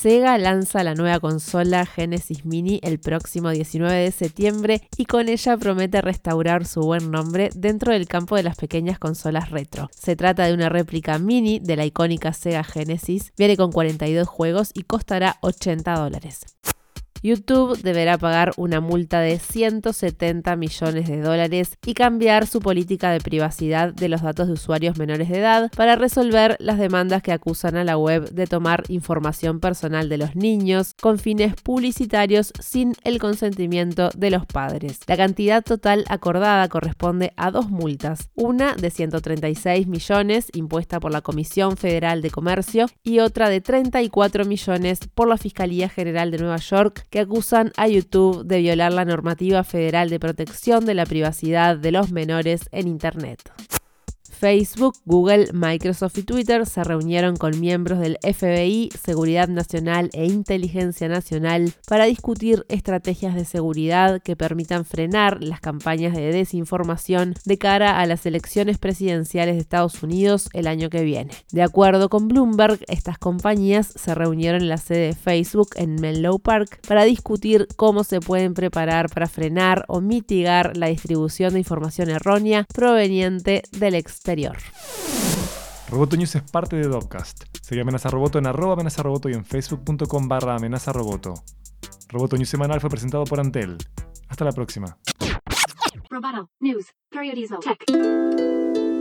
Sega lanza la nueva consola Genesis Mini el próximo 19 de septiembre y con ella promete restaurar su buen nombre dentro del campo de las pequeñas consolas retro. Se trata de una réplica mini de la icónica Sega Genesis, viene con 42 juegos y costará 80 dólares. YouTube deberá pagar una multa de 170 millones de dólares y cambiar su política de privacidad de los datos de usuarios menores de edad para resolver las demandas que acusan a la web de tomar información personal de los niños con fines publicitarios sin el consentimiento de los padres. La cantidad total acordada corresponde a dos multas, una de 136 millones impuesta por la Comisión Federal de Comercio y otra de 34 millones por la Fiscalía General de Nueva York que acusan a YouTube de violar la normativa federal de protección de la privacidad de los menores en Internet. Facebook, Google, Microsoft y Twitter se reunieron con miembros del FBI, Seguridad Nacional e Inteligencia Nacional para discutir estrategias de seguridad que permitan frenar las campañas de desinformación de cara a las elecciones presidenciales de Estados Unidos el año que viene. De acuerdo con Bloomberg, estas compañías se reunieron en la sede de Facebook en Menlo Park para discutir cómo se pueden preparar para frenar o mitigar la distribución de información errónea proveniente del exterior Roboto News es parte de Dopcast. Sigue Amenaza Roboto en arroba amenaza roboto y en facebook.com barra amenaza roboto. Roboto News semanal fue presentado por Antel. Hasta la próxima. Roboto News, Tech.